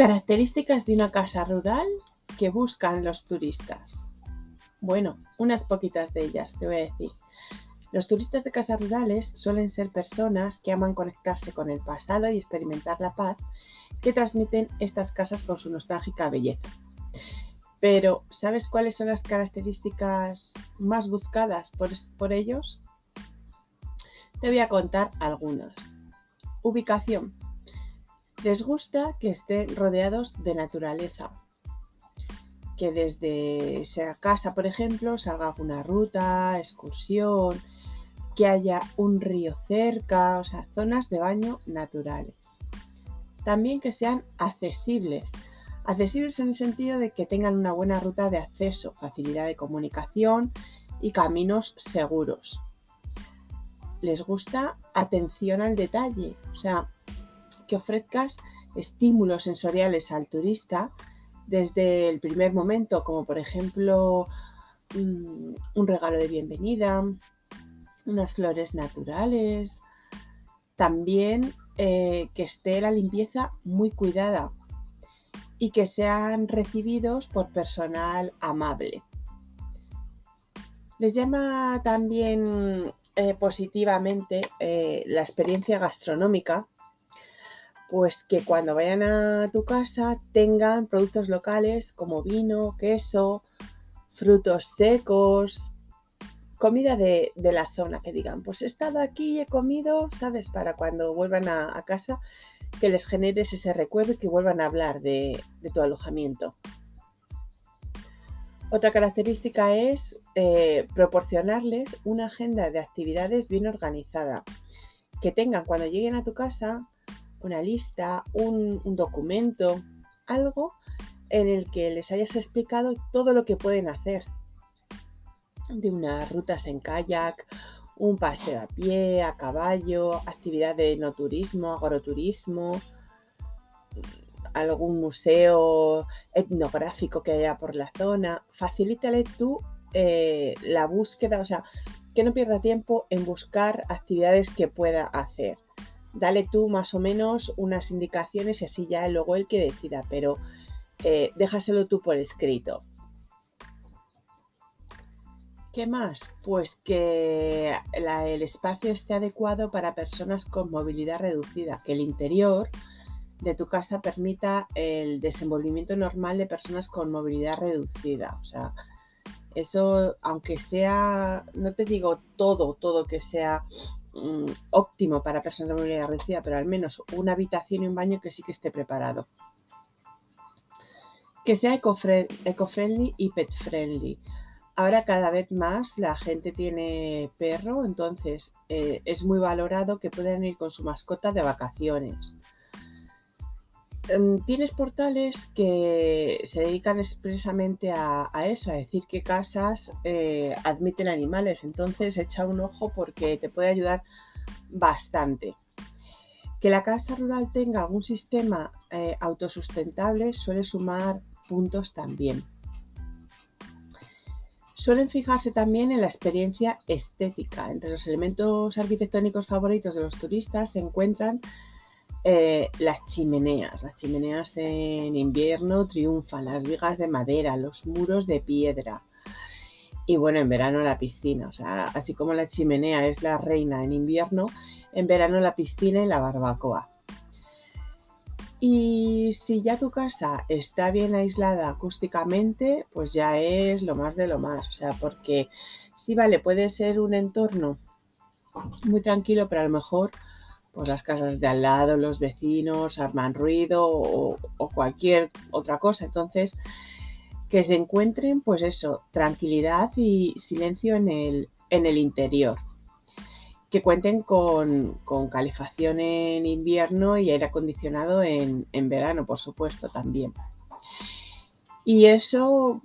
Características de una casa rural que buscan los turistas. Bueno, unas poquitas de ellas, te voy a decir. Los turistas de casas rurales suelen ser personas que aman conectarse con el pasado y experimentar la paz que transmiten estas casas con su nostálgica belleza. Pero, ¿sabes cuáles son las características más buscadas por, ellos? Te voy a contar algunas. Ubicación. Les gusta que estén rodeados de naturaleza, que desde casa, por ejemplo, salga alguna ruta, excursión, que haya un río cerca, o sea, zonas de baño naturales. También que sean accesibles. Accesibles en el sentido de que tengan una buena ruta de acceso, facilidad de comunicación y caminos seguros. Les gusta atención al detalle, o sea, que ofrezcas estímulos sensoriales al turista desde el primer momento, como por ejemplo mm, un regalo de bienvenida, unas flores naturales, también eh, que esté la limpieza muy cuidada y que sean recibidos por personal amable. Les llama también eh, positivamente eh, la experiencia gastronómica pues que cuando vayan a tu casa tengan productos locales como vino, queso, frutos secos, comida de, la zona, que digan, pues he estado aquí y he comido, ¿sabes? Para cuando vuelvan a, casa, que les generes ese recuerdo y que vuelvan a hablar de, tu alojamiento. Otra característica es eh, proporcionarles una agenda de actividades bien organizada. Que tengan cuando lleguen a tu casa una lista, un, documento, algo en el que les hayas explicado todo lo que pueden hacer. De unas rutas en kayak, un paseo a pie, a caballo, actividad de no turismo, agroturismo, algún museo etnográfico que haya por la zona. Facilítale tú eh, la búsqueda, o sea, que no pierda tiempo en buscar actividades que pueda hacer dale tú más o menos unas indicaciones y así ya luego el que decida, pero eh, déjaselo tú por escrito. ¿Qué más? Pues que el espacio esté adecuado para personas con movilidad reducida, que el interior de tu casa permita el desenvolvimiento normal de personas con movilidad reducida. O sea, eso, aunque sea, no te digo todo, todo que sea Mm, óptimo para personas de movilidad reducida, pero al menos una habitación y un baño que sí que esté preparado. Que sea eco-friendly y pet-friendly. Ahora cada vez más la gente tiene perro, entonces eh, es muy valorado que puedan ir con su mascota de vacaciones. Em, tienes portales que se dedican expresamente a, eso, a decir qué casas eh, admiten animales. Entonces echa un ojo porque te puede ayudar bastante. Que la casa rural tenga algún sistema eh, autosustentable suele sumar puntos también. Suelen fijarse también en la experiencia estética. Entre los elementos arquitectónicos favoritos de los turistas se encuentran eh, las chimeneas, las chimeneas en invierno triunfan, las vigas de madera, los muros de piedra. Y bueno, en verano la piscina, o sea, así como la chimenea es la reina en invierno, en verano la piscina y la barbacoa. Y si ya tu casa está bien aislada acústicamente, pues ya es lo más de lo más. O sea, porque sí, vale, puede ser un entorno muy tranquilo, pero a lo mejor pues las casas de al lado, los vecinos arman ruido o, cualquier otra cosa. Entonces, que se encuentren, pues eso, tranquilidad y silencio en el, en el interior. Que cuenten con, calefacción en invierno y aire acondicionado en, en verano, por supuesto, también. Y eso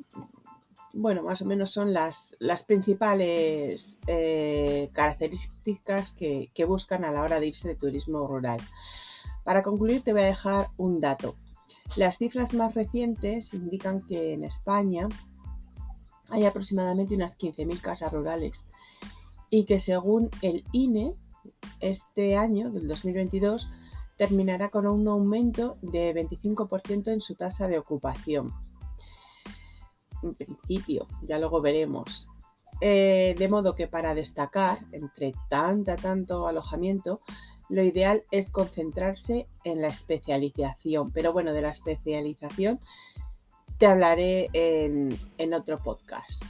bueno, más o menos son las, principales eh, características que, buscan a la hora de irse de turismo rural. Para concluir, te voy a dejar un dato. Las cifras más recientes indican que en España hay aproximadamente unas 15.000 casas rurales y que según el INE, este año, del 2022, terminará con un aumento de 25% en su tasa de ocupación. En principio, ya luego veremos. Eh, de modo que para destacar entre tanta, tanto alojamiento, lo ideal es concentrarse en la especialización. Pero bueno, de la especialización te hablaré en, en otro podcast.